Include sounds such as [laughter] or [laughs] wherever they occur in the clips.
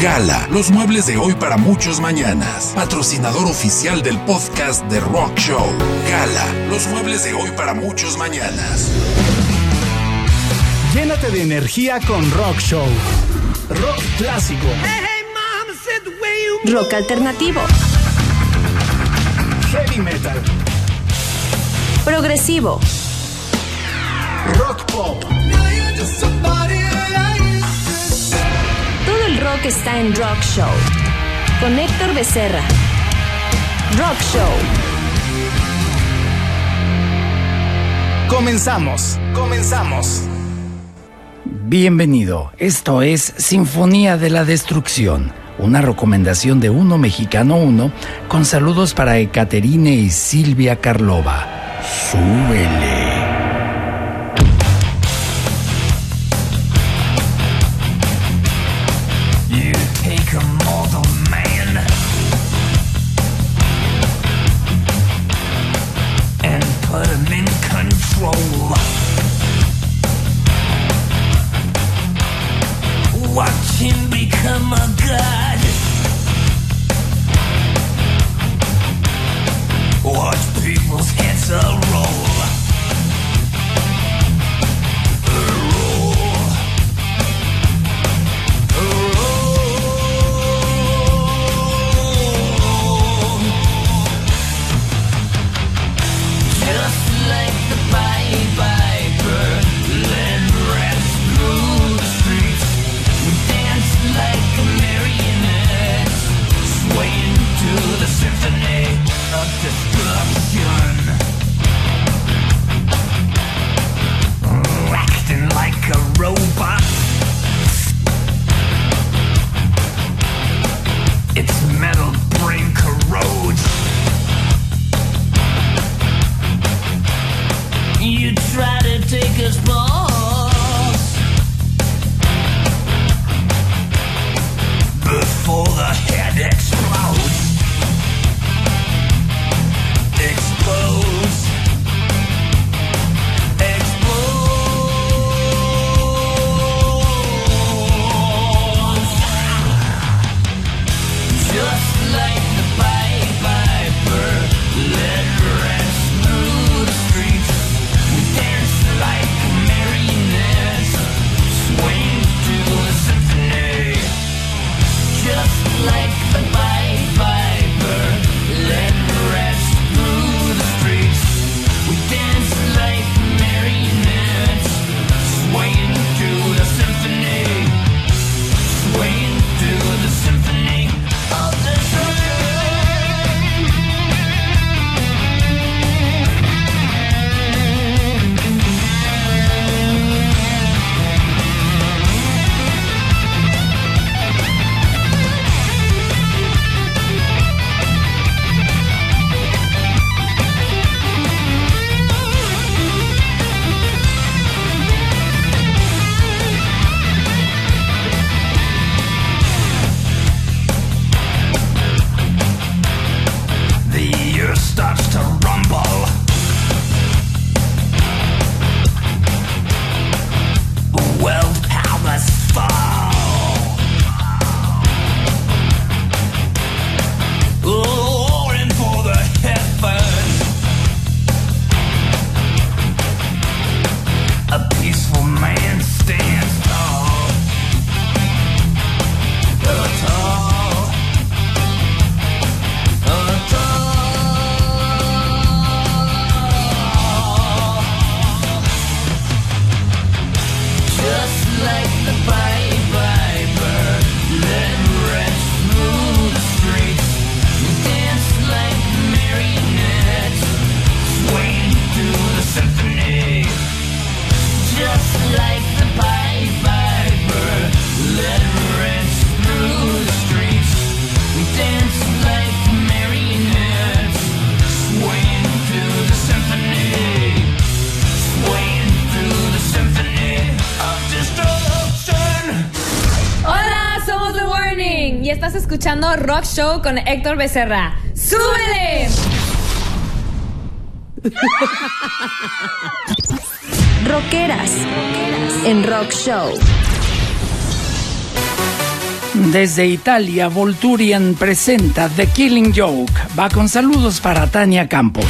Gala, los muebles de hoy para muchos mañanas. Patrocinador oficial del podcast de Rock Show. Gala, los muebles de hoy para muchos mañanas. Llénate de energía con Rock Show. Rock clásico. Rock alternativo. Heavy metal. Progresivo. Rock pop. Rock está en Rock Show. Con Héctor Becerra. Rock Show. Comenzamos. Comenzamos. Bienvenido, esto es Sinfonía de la Destrucción, una recomendación de Uno Mexicano Uno con saludos para Ekaterine y Silvia Karlova. Súbele. Rock Show con Héctor Becerra. ¡Súbele! [laughs] Rockeras en Rock Show. Desde Italia, Volturian presenta The Killing Joke. Va con saludos para Tania Campos.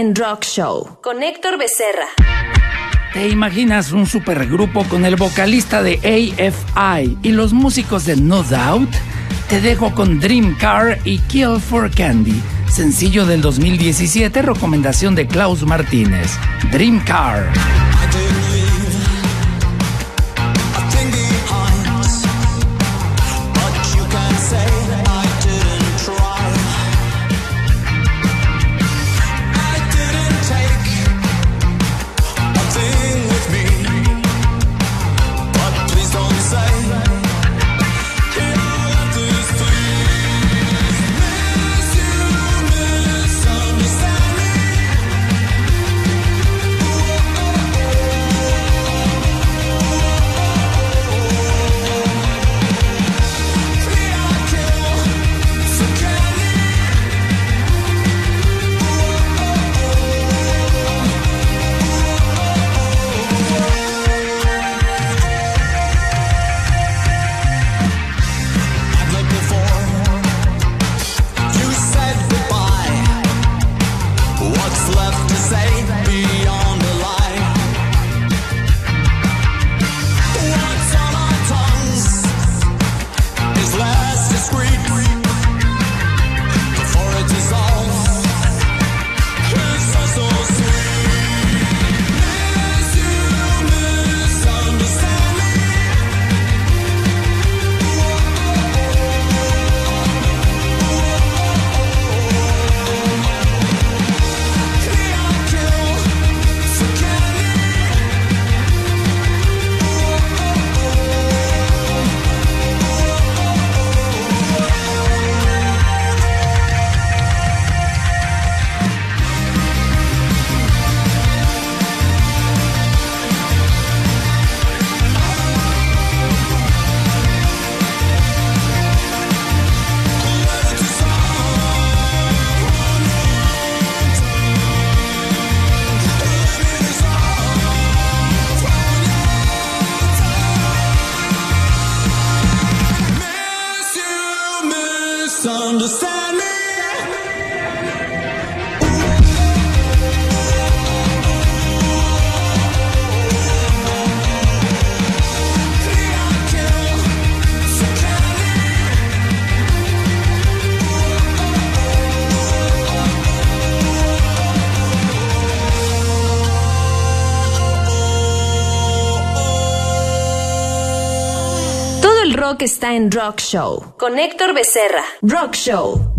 en Rock Show con Héctor Becerra. ¿Te imaginas un supergrupo con el vocalista de AFI y los músicos de No Doubt? Te dejo con Dream Car y Kill for Candy, sencillo del 2017, recomendación de Klaus Martínez. Dream Car. en Rock Show. Con Héctor Becerra. Rock Show.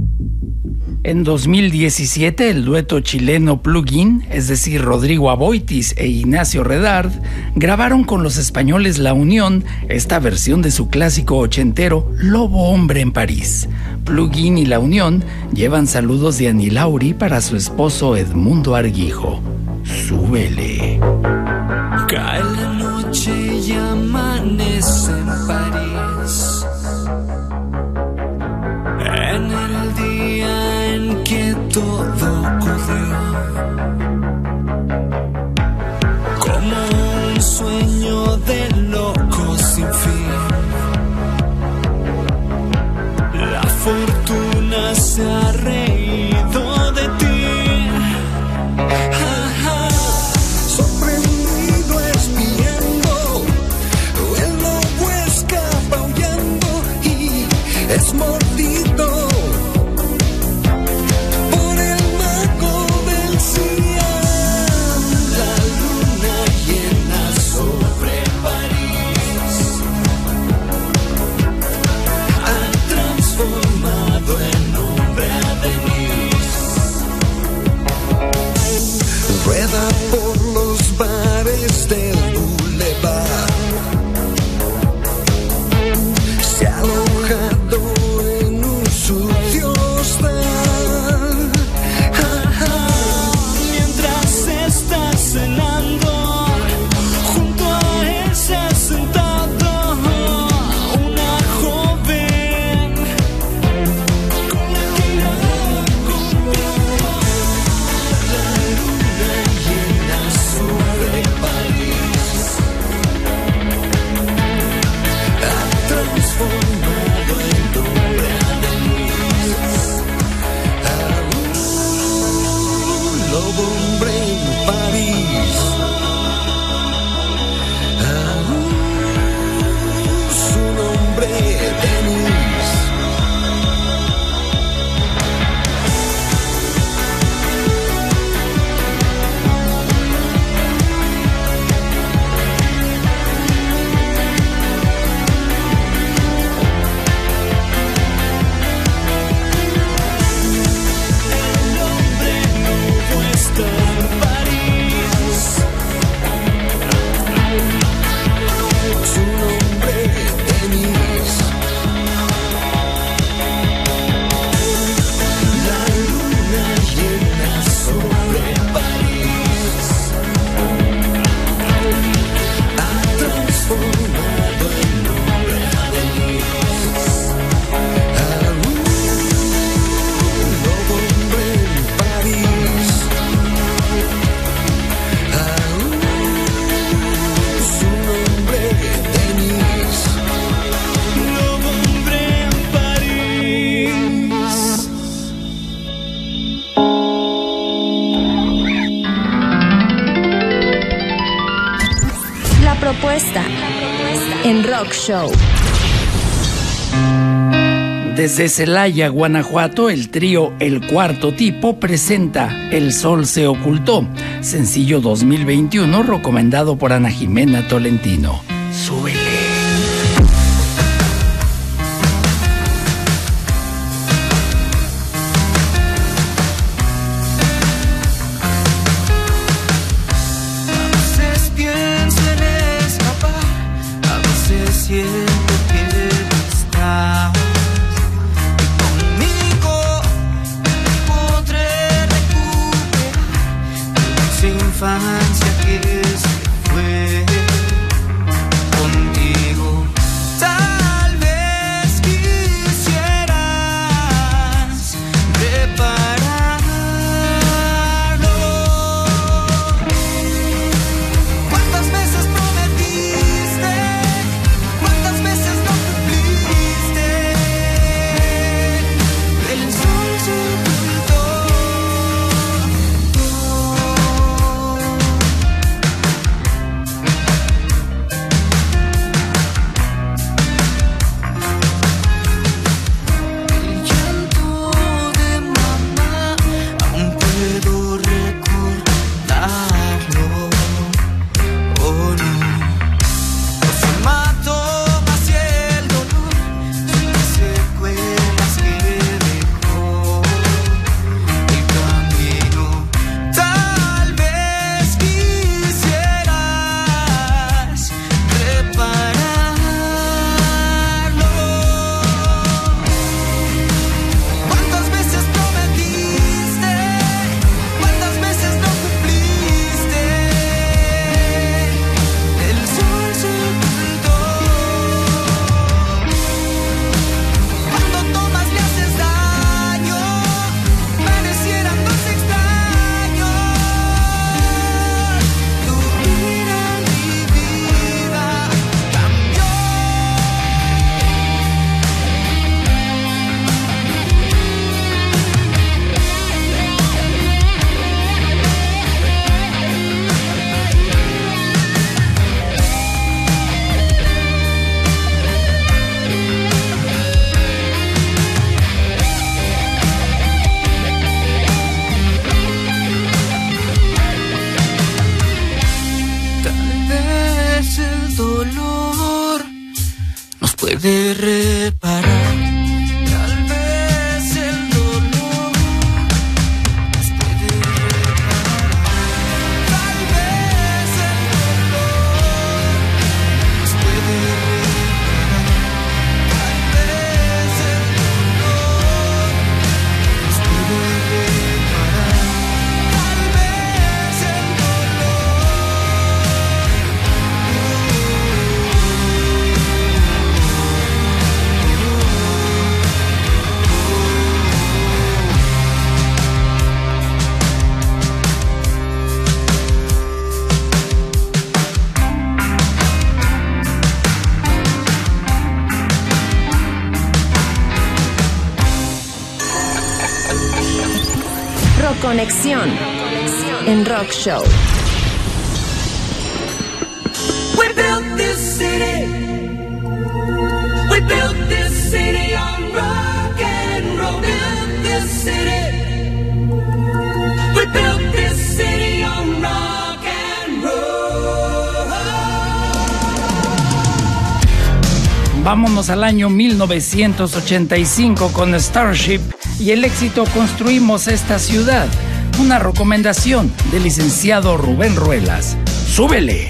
En 2017, el dueto chileno Plugin, es decir, Rodrigo Aboitis e Ignacio Redard, grabaron con los españoles La Unión esta versión de su clásico ochentero Lobo Hombre en París. Plugin y La Unión llevan saludos de Anilauri para su esposo Edmundo Arguijo. Súbele. Desde Celaya, Guanajuato, el trío El Cuarto Tipo presenta El Sol se ocultó, sencillo 2021 recomendado por Ana Jimena Tolentino. Súbelo. Rock Show. We built this city. We built this city on rock and roll. Built this city. We built this city on rock and roll. Vámonos al año 1985 con Starship y el éxito Construimos esta ciudad. Una recomendación del licenciado Rubén Ruelas. ¡Súbele!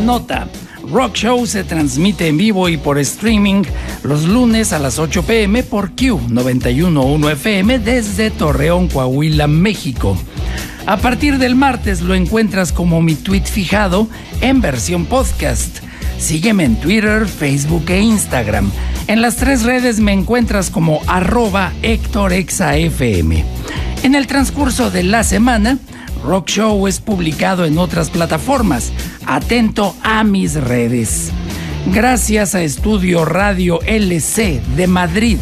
Nota. Rock Show se transmite en vivo y por streaming los lunes a las 8 pm por Q 91.1 FM desde Torreón, Coahuila, México. A partir del martes lo encuentras como mi tweet fijado en versión podcast. Sígueme en Twitter, Facebook e Instagram. En las tres redes me encuentras como arroba HéctorExaFM. En el transcurso de la semana, Rock Show es publicado en otras plataformas. Atento a mis redes. Gracias a Estudio Radio LC de Madrid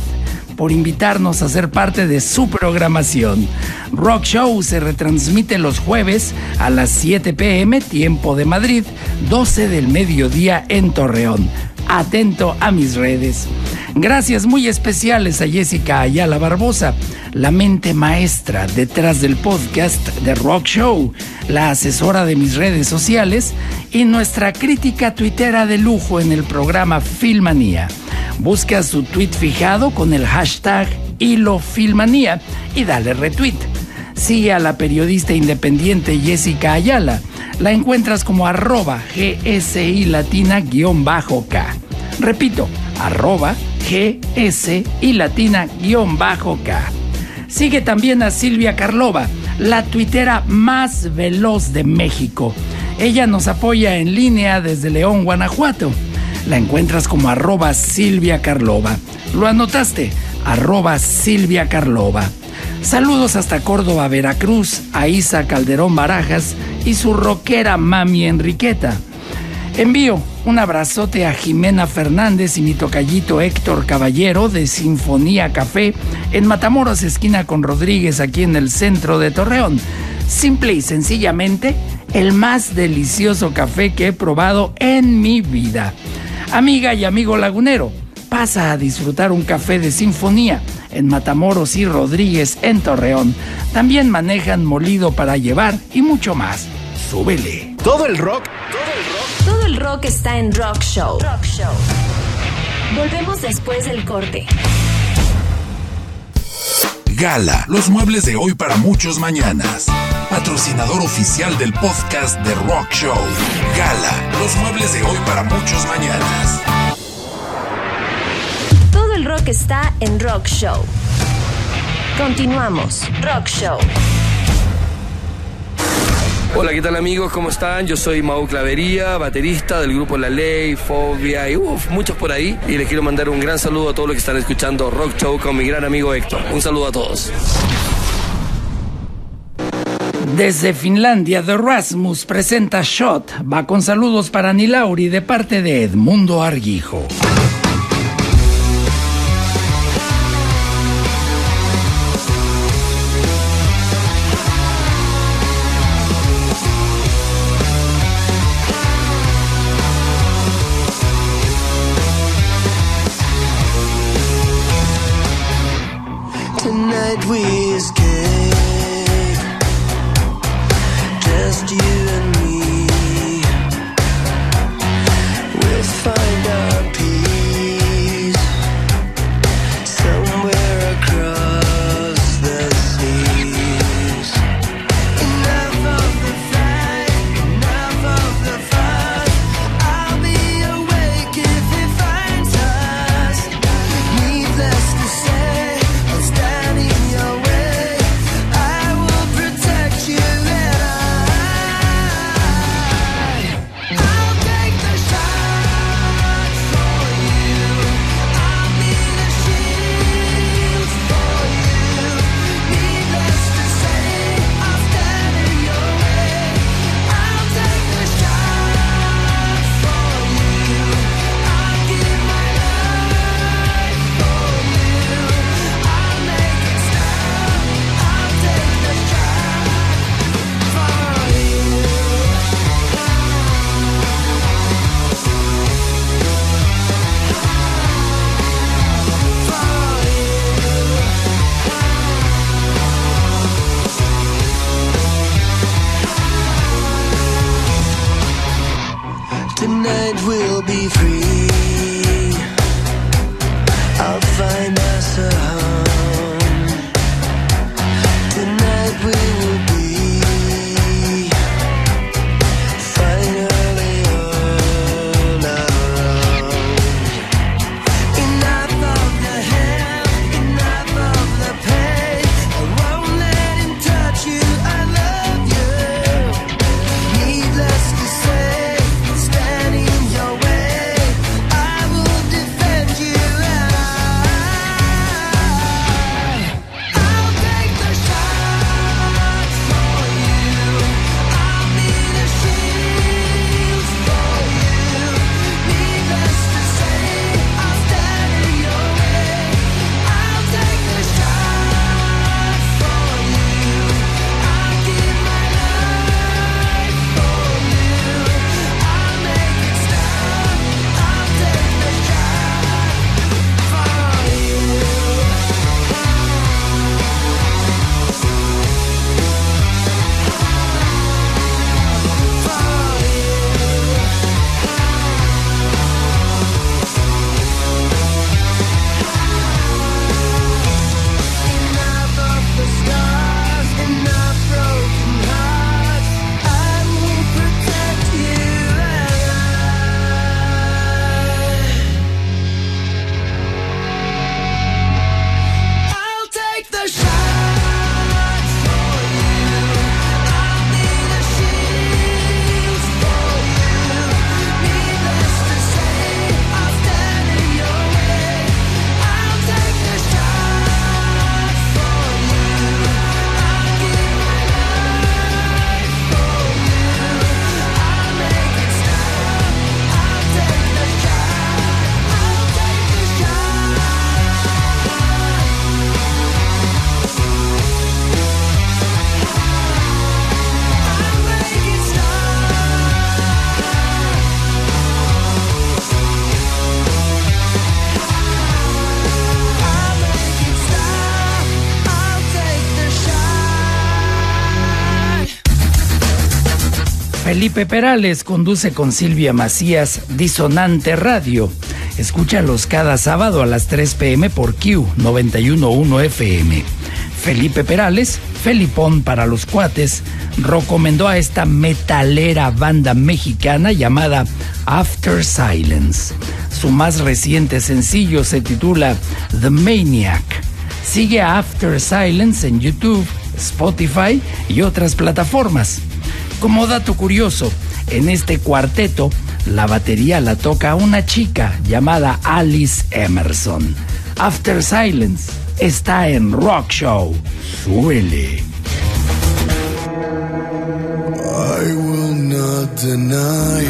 por invitarnos a ser parte de su programación. Rock Show se retransmite los jueves a las 7 pm, tiempo de Madrid, 12 del mediodía en Torreón. Atento a mis redes. Gracias muy especiales a Jessica Ayala Barbosa, la mente maestra detrás del podcast de Rock Show, la asesora de mis redes sociales y nuestra crítica tuitera de lujo en el programa Filmanía. Busca su tweet fijado con el hashtag HiloFilmanía y dale retweet. Sigue a la periodista independiente Jessica Ayala. La encuentras como arroba GSI latina-K. Repito, arroba GSI latina-K. Sigue también a Silvia Carlova, la tuitera más veloz de México. Ella nos apoya en línea desde León, Guanajuato. La encuentras como arroba Silvia Carlova. ¿Lo anotaste? Arroba Silvia Carlova. Saludos hasta Córdoba, Veracruz, a Isa Calderón Barajas y su rockera mami Enriqueta. Envío un abrazote a Jimena Fernández y mi tocallito Héctor Caballero de Sinfonía Café en Matamoros, esquina con Rodríguez, aquí en el centro de Torreón. Simple y sencillamente, el más delicioso café que he probado en mi vida. Amiga y amigo lagunero, pasa a disfrutar un café de Sinfonía en Matamoros y Rodríguez en Torreón. También manejan molido para llevar y mucho más. Súbele. Todo el rock Todo el rock está en Rock Show. Rock Show. Volvemos después del corte. Gala, los muebles de hoy para muchos mañanas. Patrocinador oficial del podcast de Rock Show. Gala, los muebles de hoy para muchos mañanas. Todo el rock está en Rock Show. Continuamos. Rock Show. Hola, ¿qué tal amigos? ¿Cómo están? Yo soy Mau Clavería, baterista del grupo La Ley, Fobia y uf, muchos por ahí. Y les quiero mandar un gran saludo a todos los que están escuchando Rock Show con mi gran amigo Héctor. Un saludo a todos. Desde Finlandia, The Rasmus presenta Shot. Va con saludos para Nilauri de parte de Edmundo Arguijo. answer. Felipe Perales conduce con Silvia Macías Disonante Radio. Escúchalos cada sábado a las 3 pm por Q 911 FM. Felipe Perales, Felipón para los cuates, recomendó a esta metalera banda mexicana llamada After Silence. Su más reciente sencillo se titula The Maniac. Sigue a After Silence en YouTube, Spotify y otras plataformas. Como dato curioso, en este cuarteto la batería la toca una chica llamada Alice Emerson. After Silence está en Rock Show. Suele. I will not deny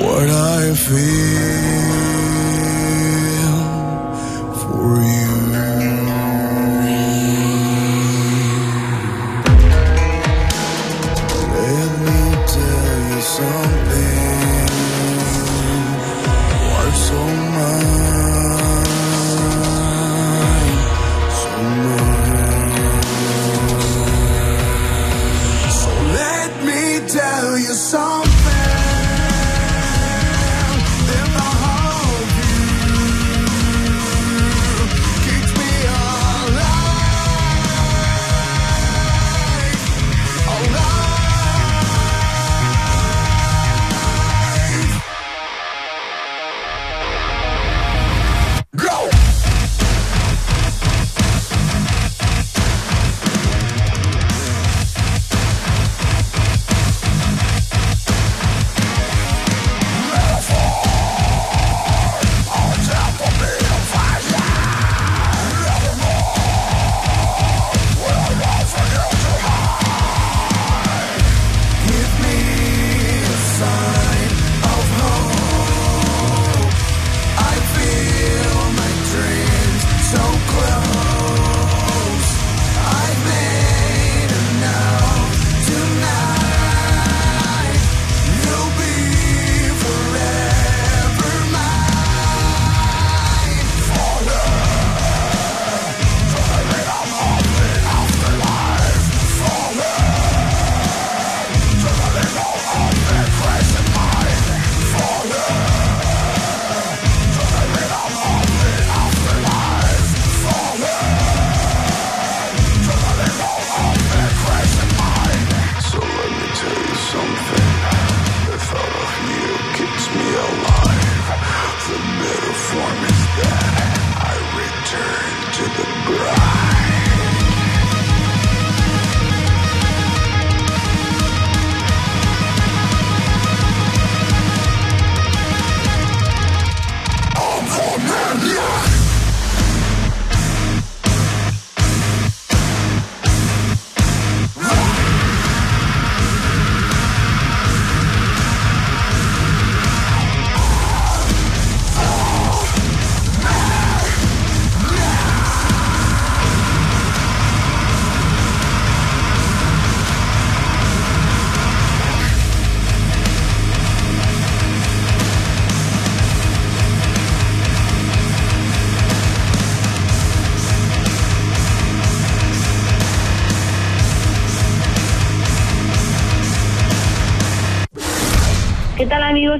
what I feel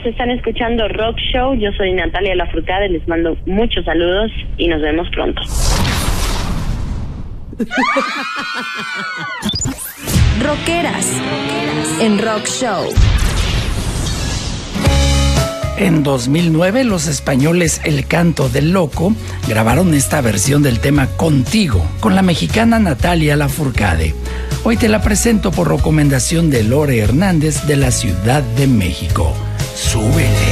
Están escuchando Rock Show. Yo soy Natalia Lafourcade. Les mando muchos saludos y nos vemos pronto. [laughs] Rockeras en Rock Show. En 2009 los españoles El Canto del Loco grabaron esta versión del tema Contigo con la mexicana Natalia Lafourcade. Hoy te la presento por recomendación de Lore Hernández de la Ciudad de México. Súbele. contigo.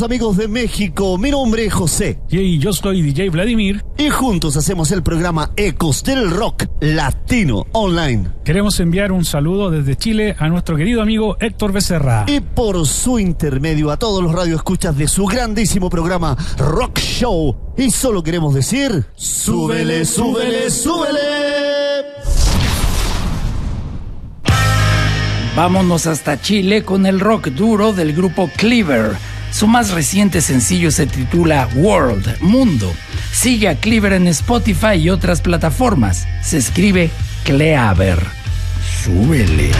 Queridos amigos de México, mi nombre es José. Y yo soy DJ Vladimir. Y juntos hacemos el programa Ecos del Rock Latino Online. Queremos enviar un saludo desde Chile a nuestro querido amigo Héctor Becerra. Y por su intermedio a todos los radioescuchas de su grandísimo programa Rock Show. Y solo queremos decir, súbele, súbele, súbele. Vámonos hasta Chile con el rock duro del grupo Cleaver. Su más reciente sencillo se titula World, Mundo. Sigue a Cleaver en Spotify y otras plataformas. Se escribe Cleaver. Súbele.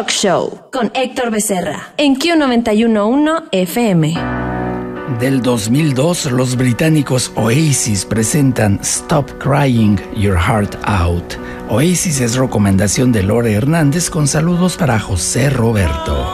Rock Show con Héctor Becerra en Q911 FM. Del 2002, los británicos Oasis presentan Stop Crying Your Heart Out. Oasis es recomendación de Lore Hernández con saludos para José Roberto.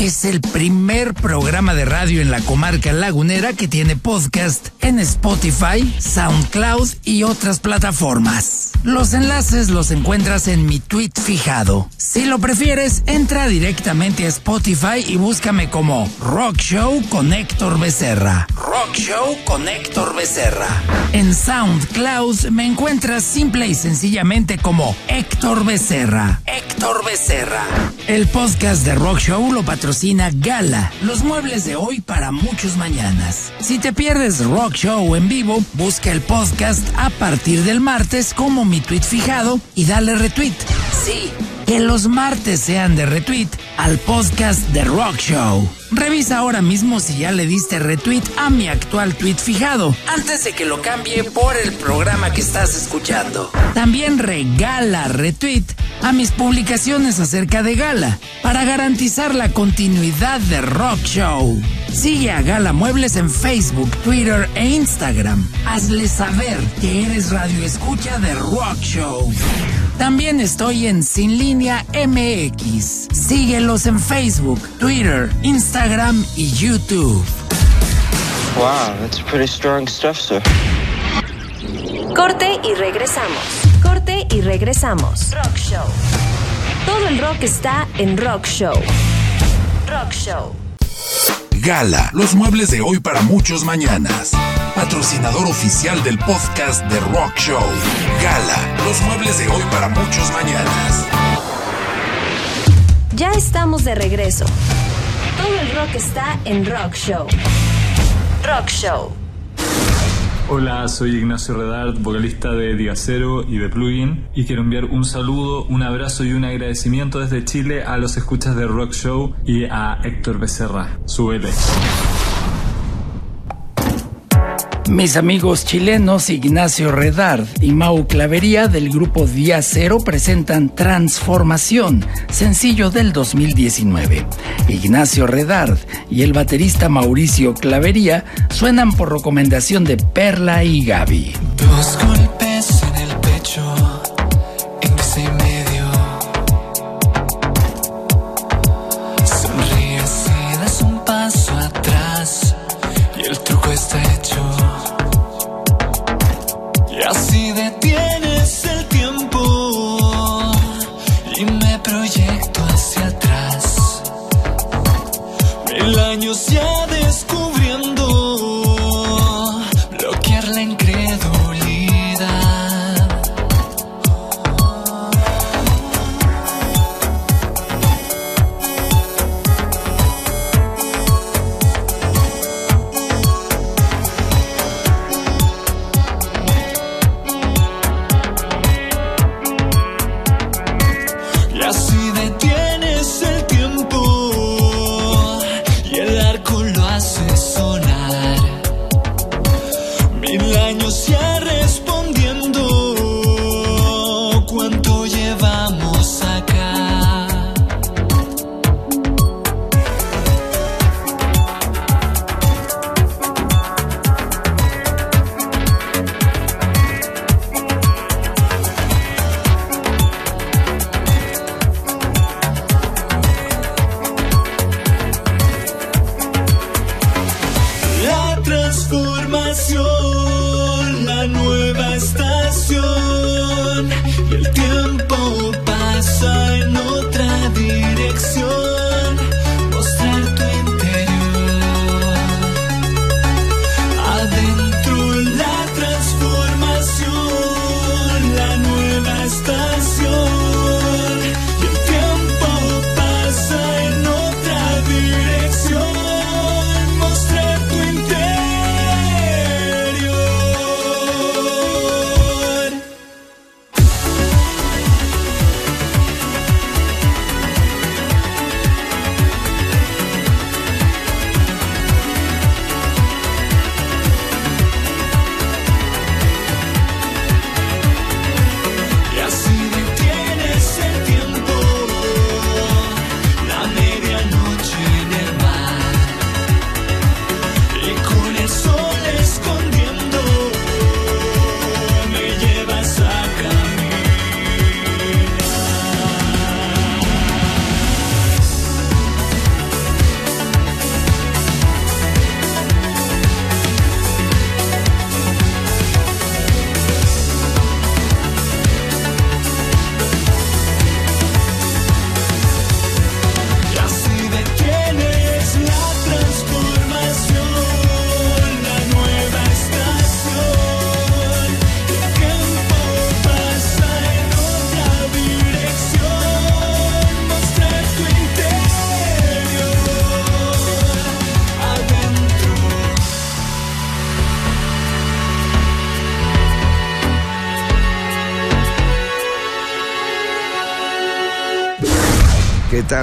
Es el primer programa de radio en la comarca lagunera que tiene podcast en Spotify, SoundCloud y otras plataformas. Los enlaces los encuentras en mi tweet fijado. Si lo prefieres, entra directamente a Spotify y búscame como Rock Show con Héctor Becerra. Rock Show con Héctor Becerra. En SoundCloud me encuentras simple y sencillamente como Héctor Becerra. Héctor Becerra. El podcast de Rock Show lo patrocina Gala, los muebles de hoy para muchos mañanas. Si te pierdes Rock Show en vivo, busca el podcast a partir del martes como mi tweet fijado y dale retweet. Sí, que los martes sean de retweet al podcast de Rock Show. Revisa ahora mismo si ya le diste retweet a mi actual tweet fijado, antes de que lo cambie por el programa que estás escuchando. También regala retweet a mis publicaciones acerca de Gala, para garantizar la continuidad de Rock Show. Sigue a Gala Muebles en Facebook, Twitter e Instagram. Hazle saber que eres radio escucha de Rock Show. También estoy en Sin Línea MX. Síguelos en Facebook, Twitter, Instagram y YouTube. Wow, that's pretty strong stuff, sir. Corte y regresamos. Y regresamos. Rock Show. Todo el rock está en Rock Show. Rock Show. Gala, los muebles de hoy para muchos mañanas. Patrocinador oficial del podcast de Rock Show. Gala, los muebles de hoy para muchos mañanas. Ya estamos de regreso. Todo el rock está en Rock Show. Rock Show. Hola, soy Ignacio Redard, vocalista de Digacero y de Plugin, y quiero enviar un saludo, un abrazo y un agradecimiento desde Chile a los escuchas de Rock Show y a Héctor Becerra. Súbele. Mis amigos chilenos Ignacio Redard y Mau Clavería del grupo Día Cero presentan Transformación, sencillo del 2019. Ignacio Redard y el baterista Mauricio Clavería suenan por recomendación de Perla y Gaby.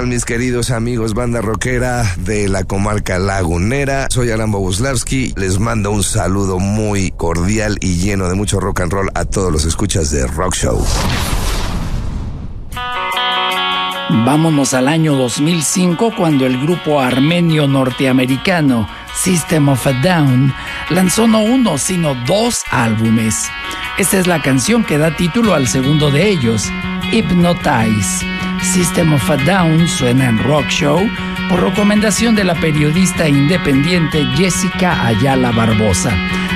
Mis queridos amigos banda rockera de la comarca lagunera? Soy Alan Boguslavski, les mando un saludo muy cordial y lleno de mucho rock and roll a todos los escuchas de Rock Show. Vámonos al año 2005 cuando el grupo armenio norteamericano System of a Down lanzó no uno sino dos álbumes. Esta es la canción que da título al segundo de ellos, Hypnotize. System of a Down suena en Rock Show por recomendación de la periodista independiente Jessica Ayala Barbosa,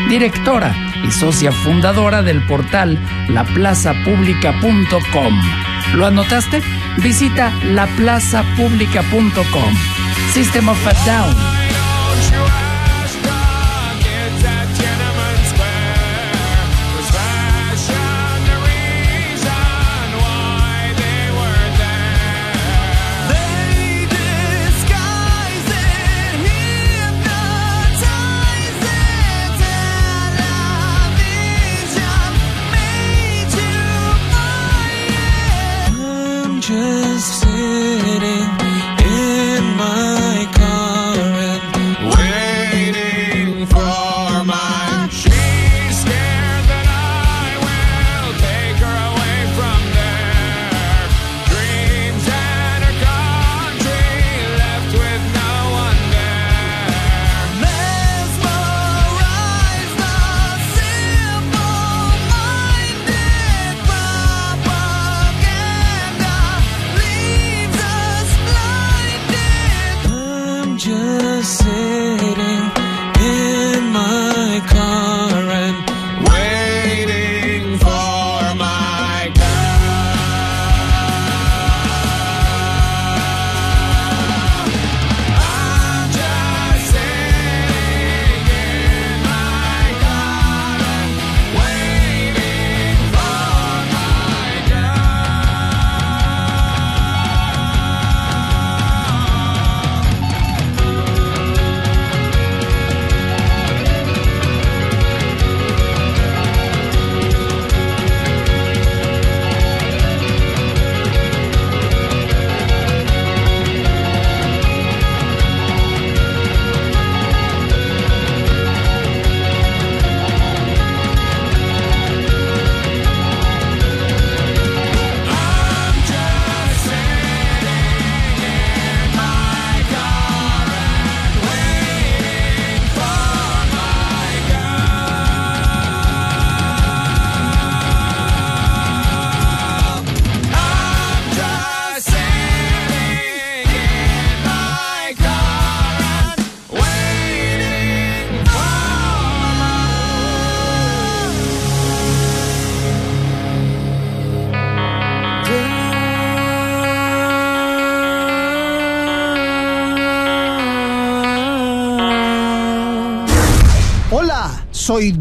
directora y socia fundadora del portal laplazapublica.com. ¿Lo anotaste? Visita laplazapublica.com. System of a Down.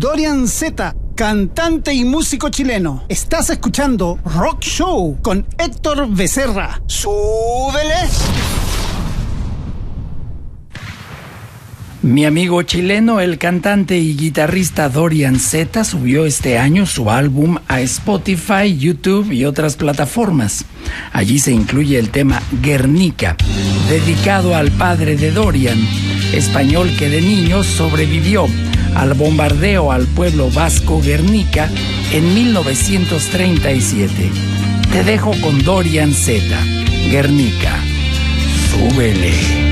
Dorian Z, cantante y músico chileno. Estás escuchando Rock Show con Héctor Becerra. ¡Súbele! Mi amigo chileno, el cantante y guitarrista Dorian Z subió este año su álbum a Spotify, YouTube y otras plataformas. Allí se incluye el tema Guernica, dedicado al padre de Dorian, español que de niño sobrevivió al bombardeo al pueblo vasco Guernica en 1937. Te dejo con Dorian Z, Guernica. Súbele.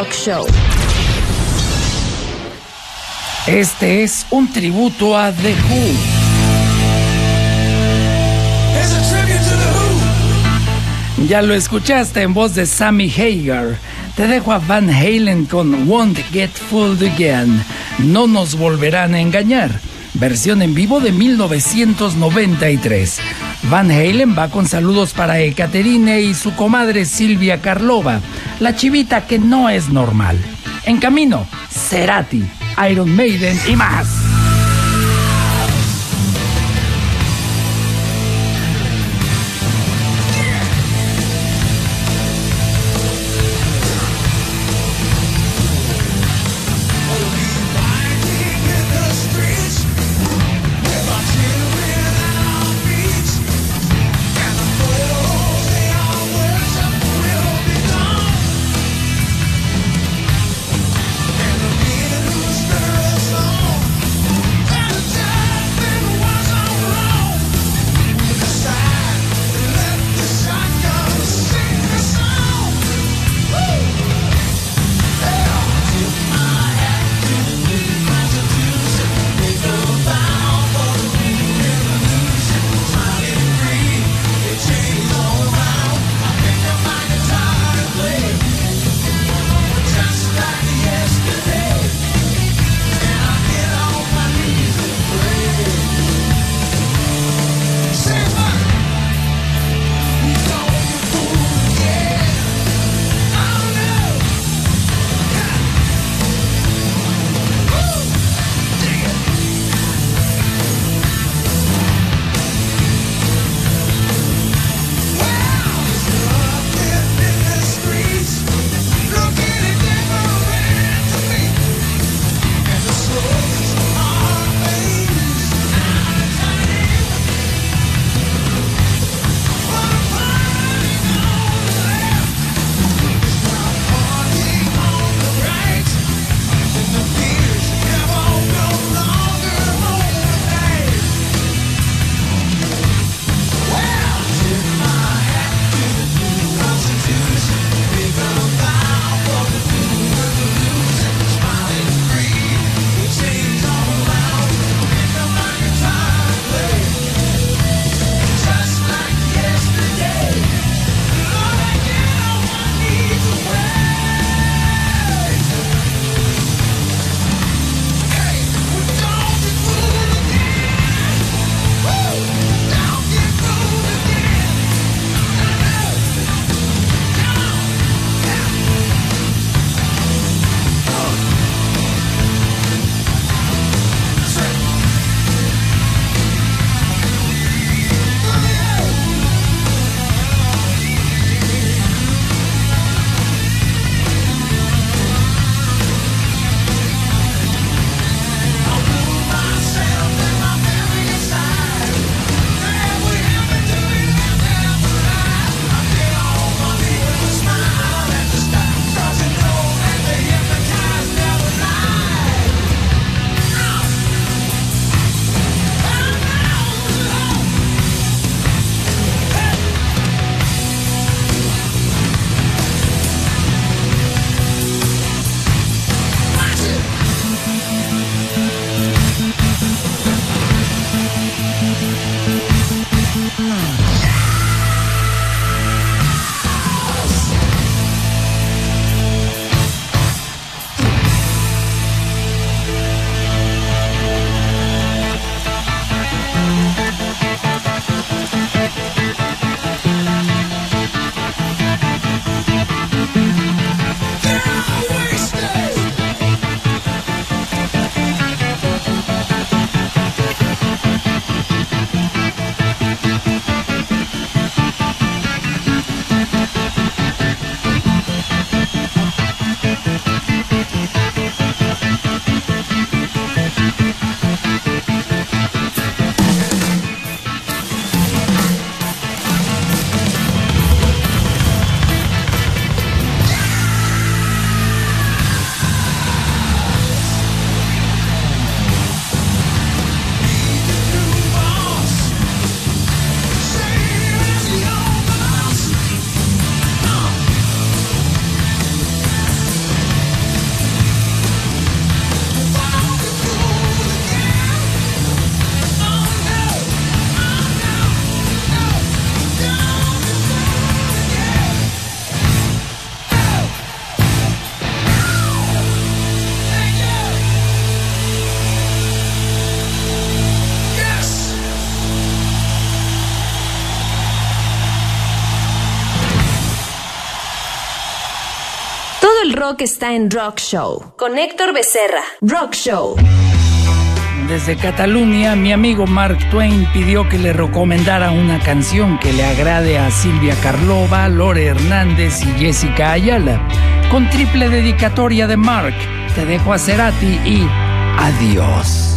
Rock Show. Este es un tributo a The Who. Ya lo escuchaste en voz de Sammy Hagar. Te dejo a Van Halen con Won't Get Fooled Again. No nos volverán a engañar. Versión en vivo de 1993. Van Halen va con saludos para Ekaterine y su comadre Silvia Karlova, la chivita que no es normal. En camino, Cerati, Iron Maiden y más. Rock está en Rock Show. Con Héctor Becerra. Rock Show. Desde Cataluña, mi amigo Mark Twain pidió que le recomendara una canción que le agrade a Silvia Carlova, Lore Hernández y Jessica Ayala. Con triple dedicatoria de Mark, te dejo a Cerati y adiós.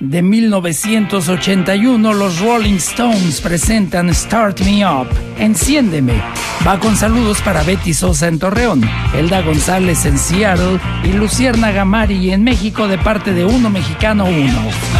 De 1981, los Rolling Stones presentan Start Me Up, Enciéndeme. Va con saludos para Betty Sosa en Torreón, Elda González en Seattle y Lucierna Gamari en México de parte de Uno Mexicano Uno.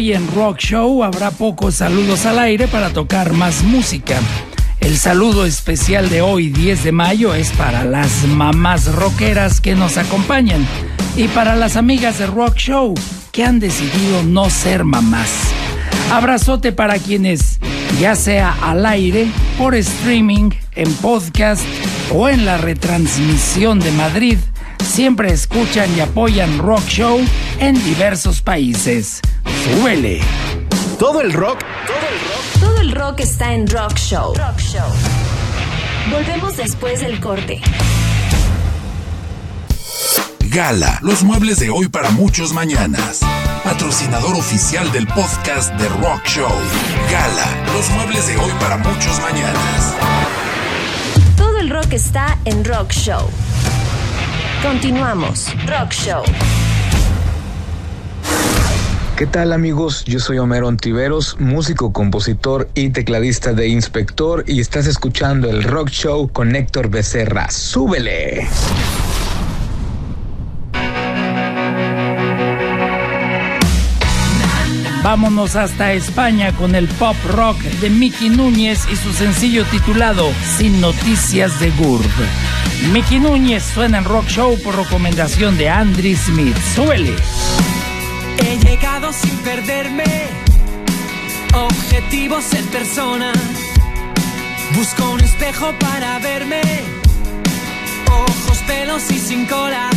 Hoy en Rock Show habrá pocos saludos al aire para tocar más música. El saludo especial de hoy, 10 de mayo, es para las mamás rockeras que nos acompañan y para las amigas de Rock Show que han decidido no ser mamás. Abrazote para quienes, ya sea al aire, por streaming, en podcast o en la retransmisión de Madrid, siempre escuchan y apoyan Rock Show en diversos países. ¡Súbele! Todo el rock, Todo el rock está en Rock Show. Rock Show. Volvemos después del corte. Gala, los muebles de hoy para muchos mañanas. Patrocinador oficial del podcast de Rock Show. Gala, los muebles de hoy para muchos mañanas. Todo el rock está en Rock Show. Continuamos. Rock Show. ¿Qué tal amigos? Yo soy Homero Ontiveros, músico, compositor y tecladista de Inspector y estás escuchando el Rock Show con Héctor Becerra. ¡Súbele! Vámonos hasta España con el pop rock de Miki Núñez y su sencillo titulado Sin Noticias de Gurb. Mickey Núñez suena en Rock Show por recomendación de Andy Smith. Súbele. He llegado sin perderme. Objetivos en persona. Busco un espejo para verme. Ojos, pelos y sin cola.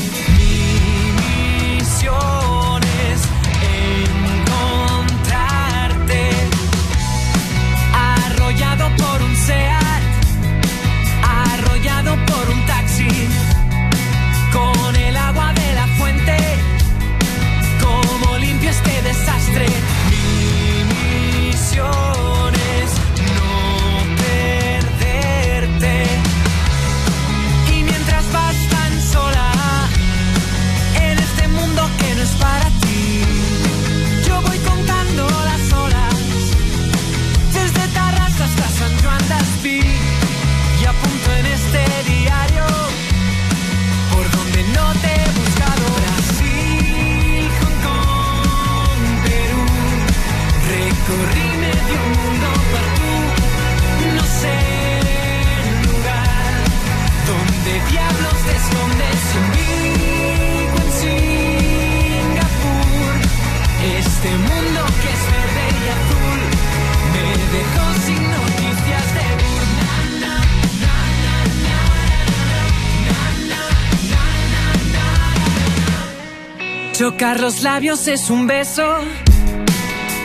Chocar los labios es un beso,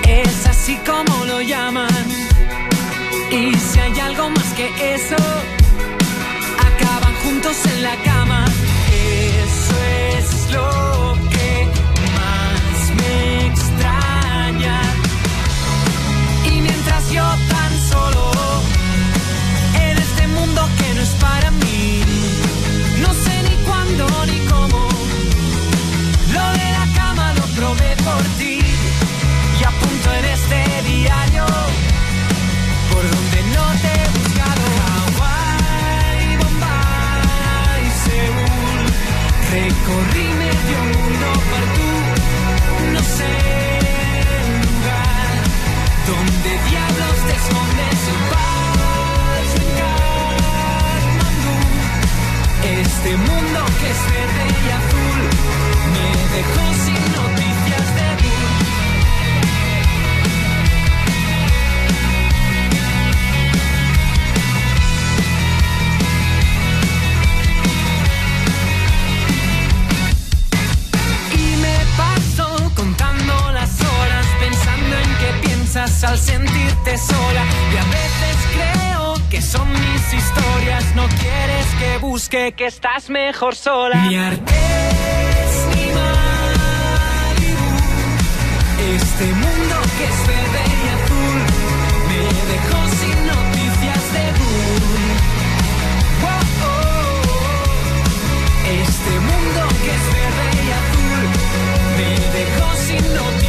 es así como lo llaman. Y si hay algo más que eso, acaban juntos en la cama. Este mundo que es verde y azul me dejó sin noticias de ti. Y me paso contando las horas pensando en qué piensas al sentirte sola. Y a veces son mis historias. No quieres que busque que estás mejor sola. Ni Artés ni Malibu. Este mundo que es verde y azul me dejó sin noticias de oh. Este mundo que es verde y azul me dejó sin noticias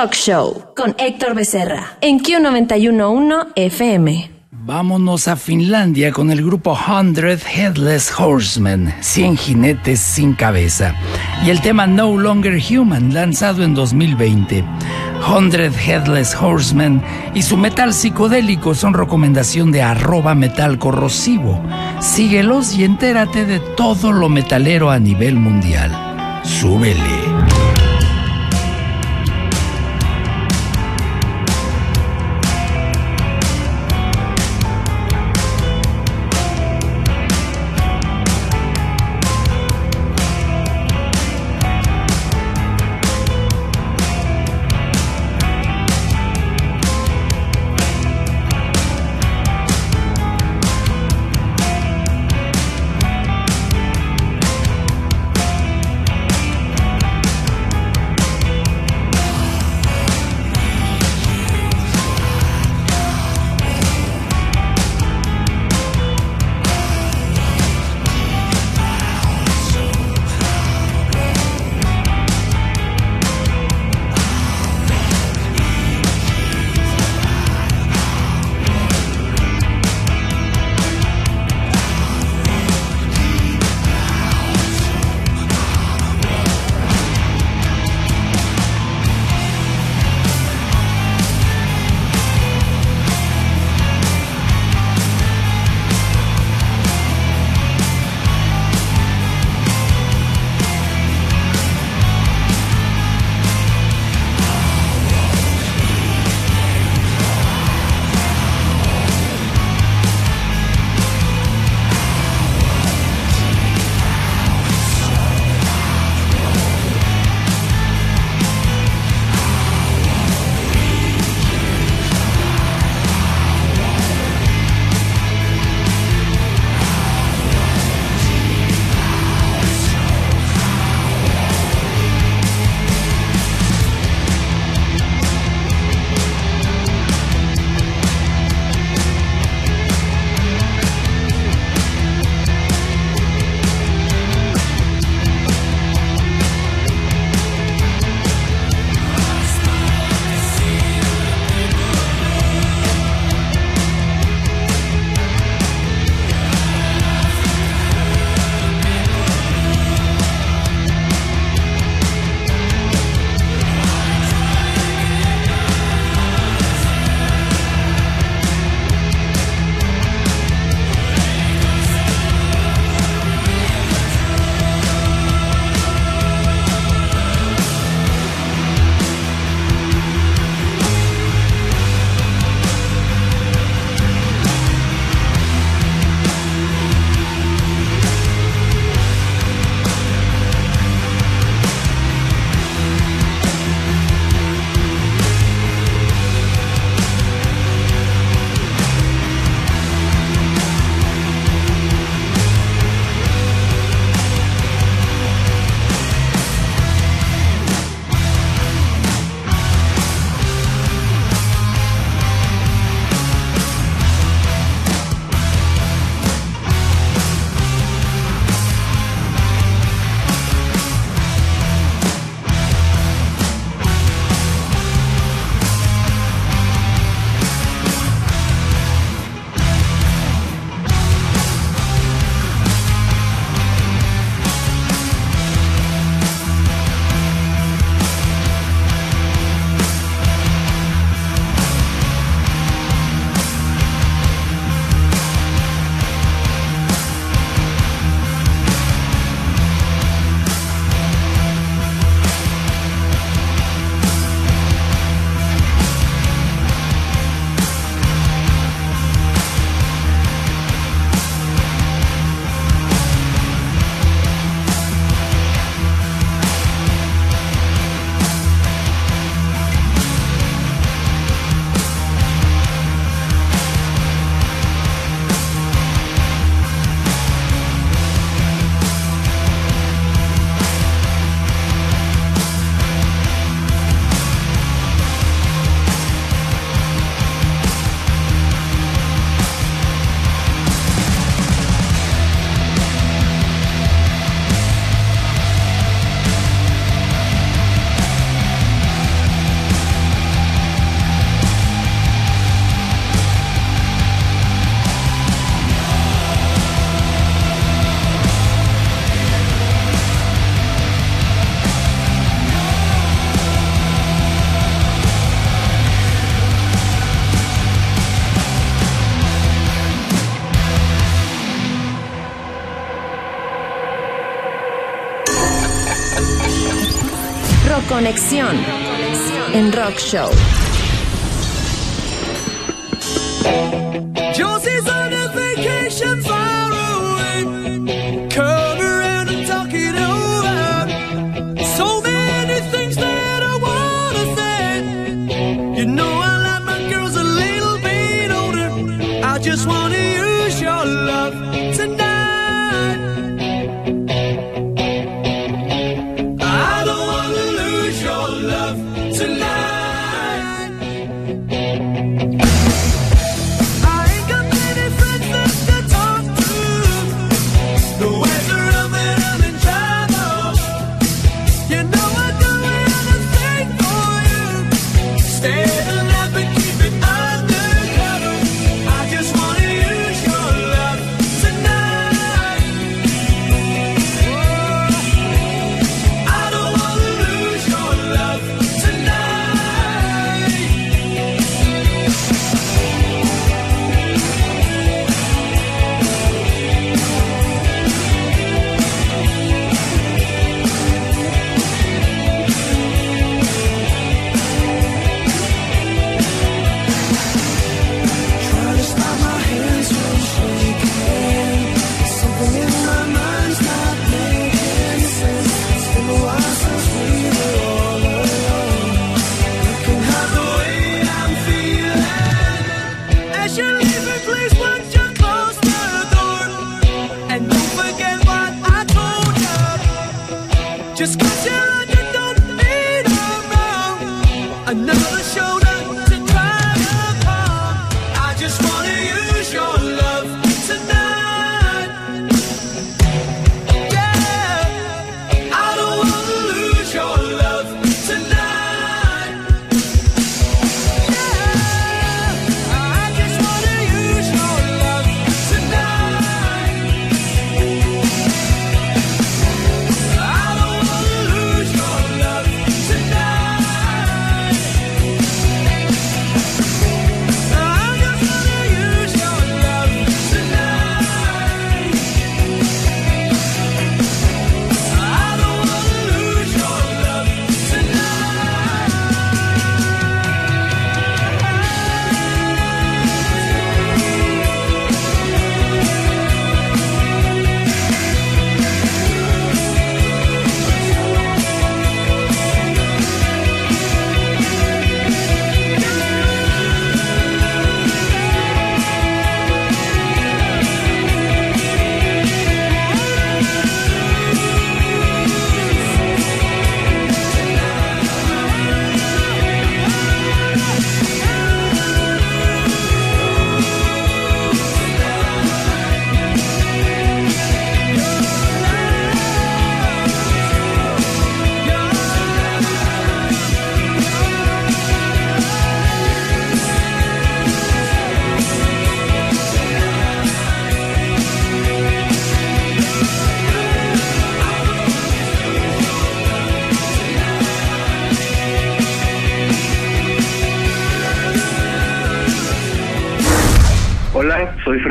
Rock Show con Héctor Becerra en Q911 FM. Vámonos a Finlandia con el grupo Hundred Headless Horsemen, 100 jinetes sin cabeza, y el tema No Longer Human, lanzado en 2020. Hundred Headless Horsemen y su metal psicodélico son recomendación de arroba metal corrosivo. Síguelos y entérate de todo lo metalero a nivel mundial. Súbele. Conexión en Rock Show.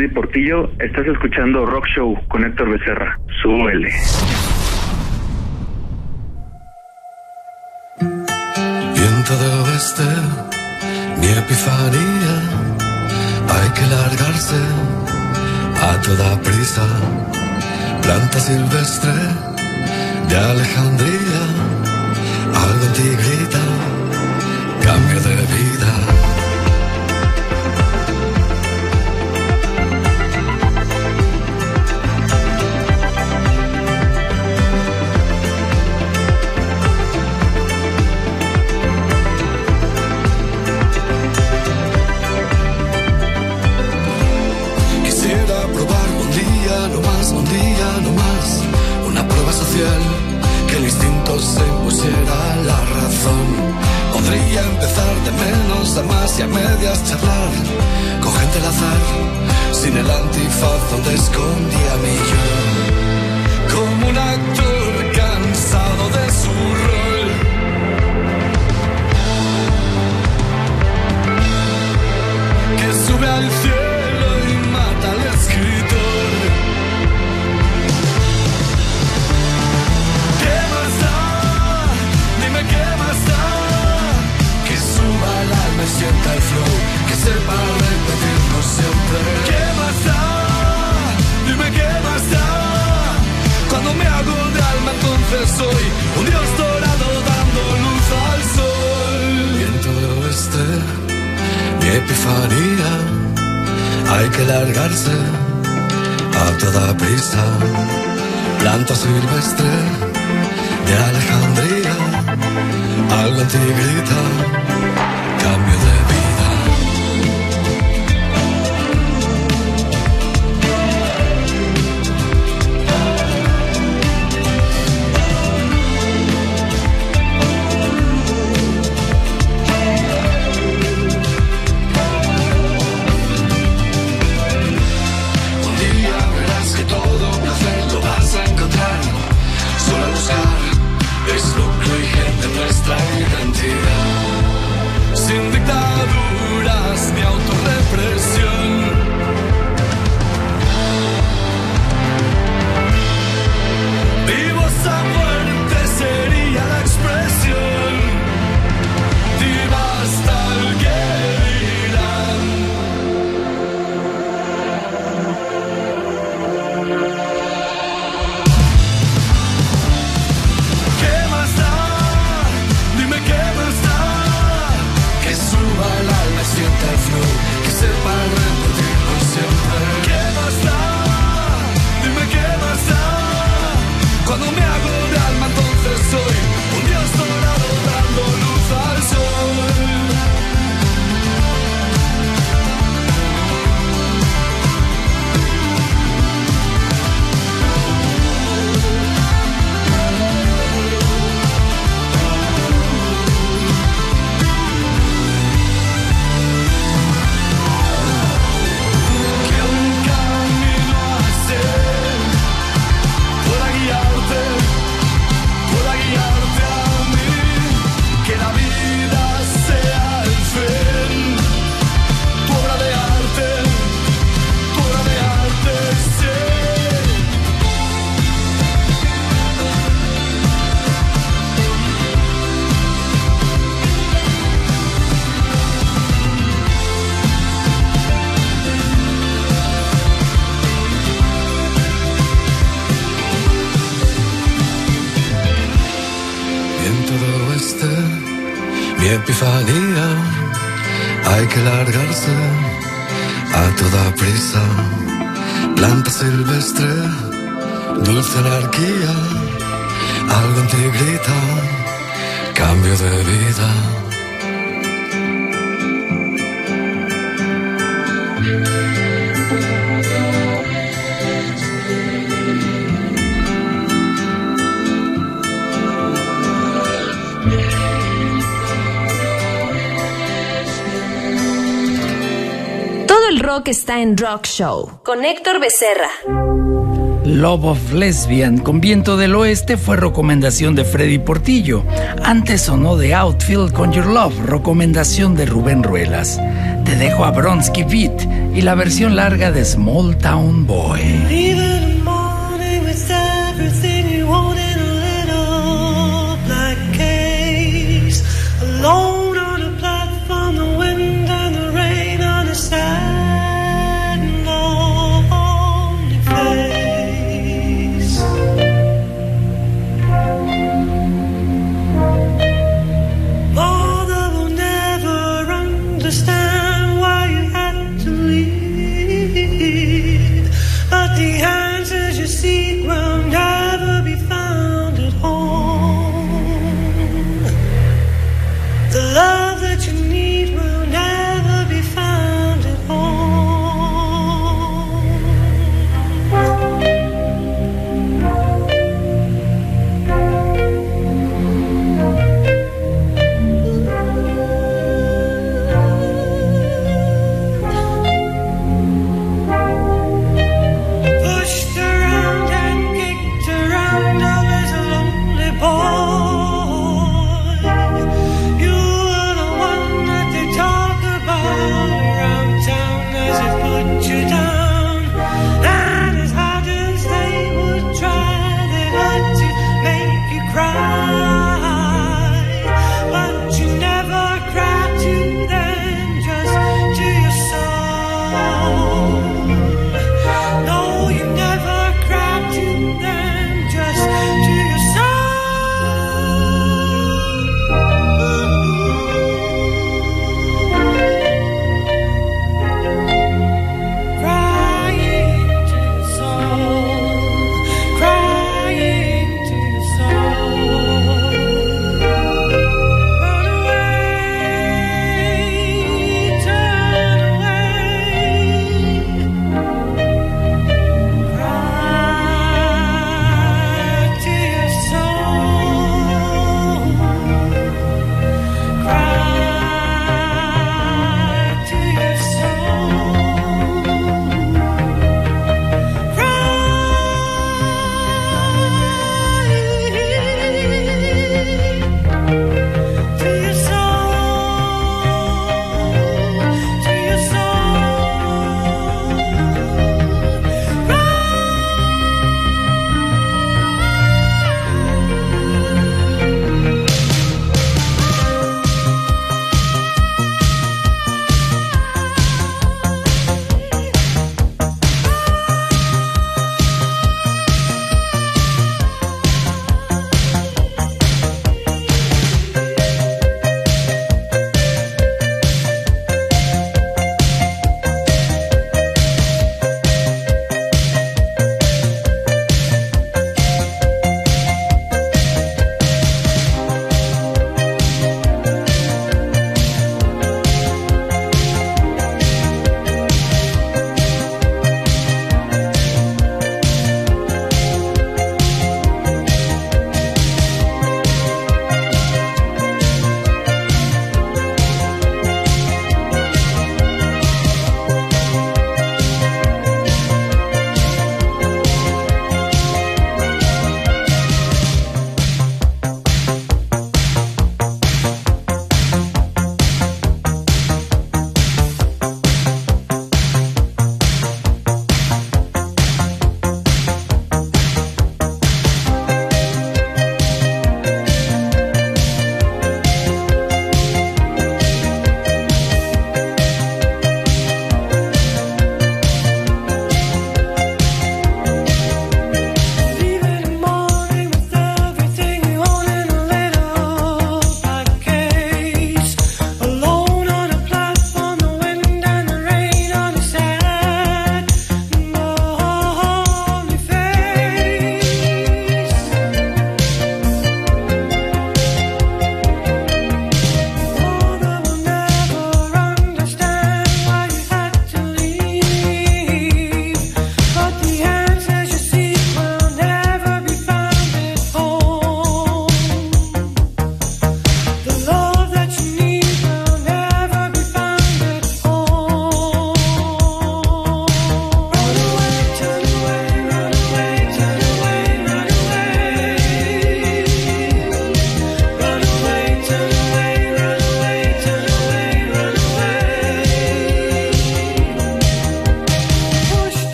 Freddy Portillo. Estás escuchando Rock Show con Héctor Becerra. Súbele. Viento del oeste, mi epifanía. Hay que largarse a toda prisa. Planta silvestre de Alejandría que largarse a toda prisa. Planta silvestre de Alejandría, algo en ti grita rock está en Rock Show. Con Héctor Becerra. Love of Lesbian con Viento del Oeste fue recomendación de Freddy Portillo. Antes sonó de Outfield con Your Love, recomendación de Rubén Ruelas. Te dejo a Bronsky Beat y la versión larga de Small Town Boy.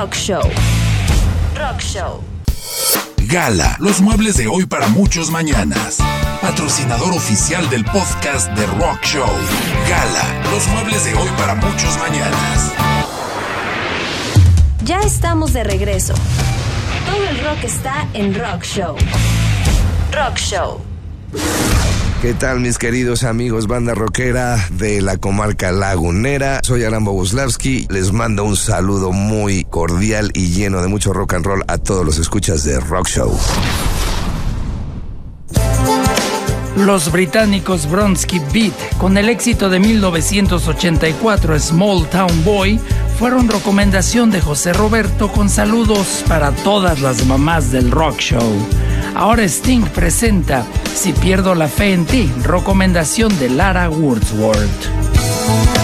Rock Show. Rock Show. Gala, los muebles de hoy para muchos mañanas. Patrocinador oficial del podcast de Rock Show. Gala, los muebles de hoy para muchos mañanas. Ya estamos de regreso. Todo el rock está en Rock Show. Rock Show. ¿Qué tal mis queridos amigos banda rockera de la comarca lagunera? Soy Alan Boguslavski, les mando un saludo muy cordial y lleno de mucho rock and roll a todos los escuchas de Rock Show. Los británicos Bronsky Beat, con el éxito de 1984 Small Town Boy, fueron recomendación de José Roberto con saludos para todas las mamás del rock show. Ahora Sting presenta Si pierdo la fe en ti, recomendación de Lara Wordsworth.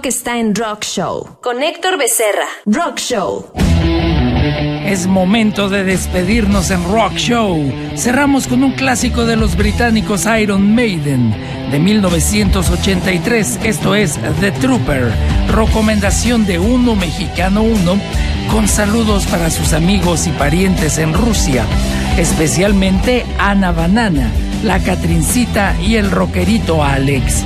Rock está en Rock Show. Con Héctor Becerra. Rock Show. Es momento de despedirnos en Rock Show. Cerramos con un clásico de los británicos Iron Maiden de 1983. Esto es The Trooper. Recomendación de uno mexicano uno con saludos para sus amigos y parientes en Rusia, especialmente Ana Banana, la Catrincita y el rockerito Alex.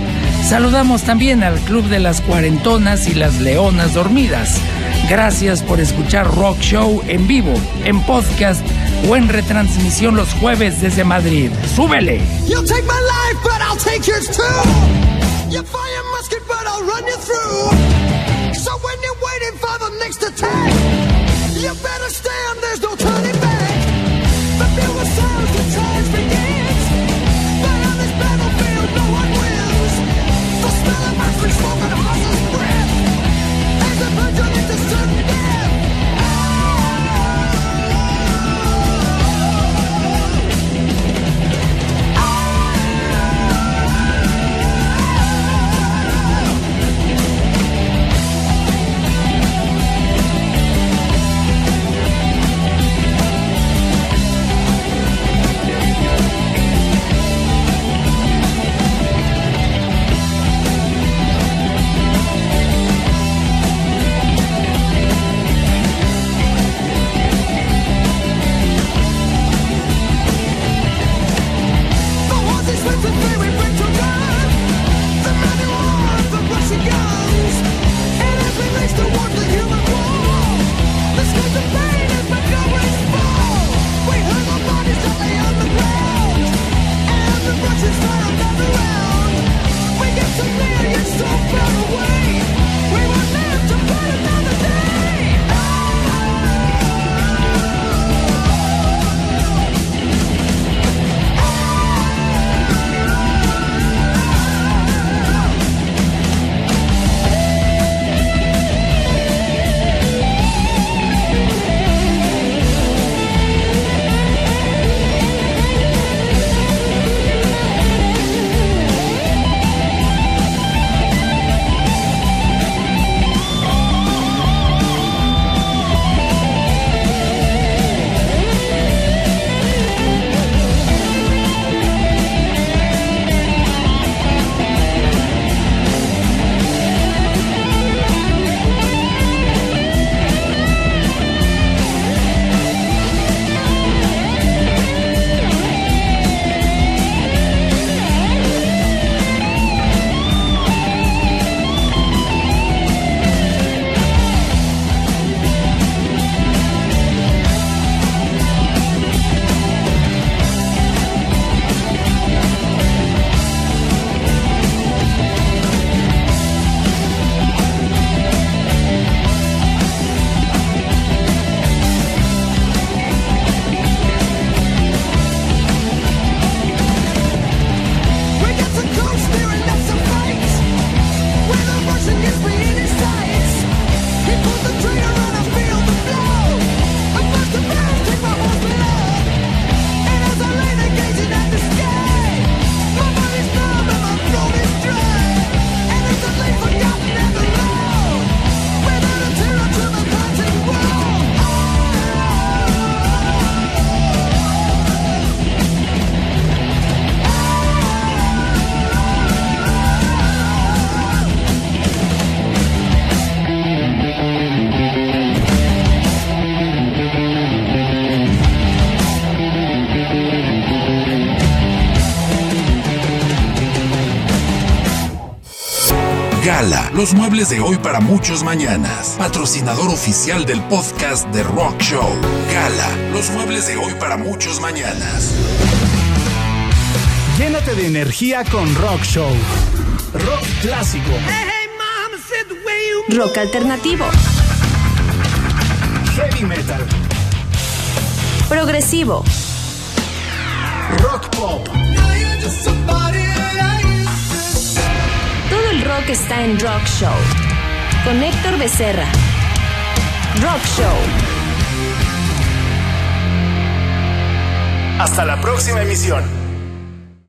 Saludamos también al Club de las Cuarentonas y las Leonas Dormidas. Gracias por escuchar Rock Show en vivo, en podcast o en retransmisión los jueves desde Madrid. ¡Súbele! Los muebles de hoy para muchos mañanas. Patrocinador oficial del podcast de Rock Show. Gala, los muebles de hoy para muchos mañanas. Llénate de energía con Rock Show. Rock clásico. Rock alternativo. Heavy metal. Progresivo. Rock pop. Rock está en Rock Show. Con Héctor Becerra. Rock Show. Hasta la próxima emisión.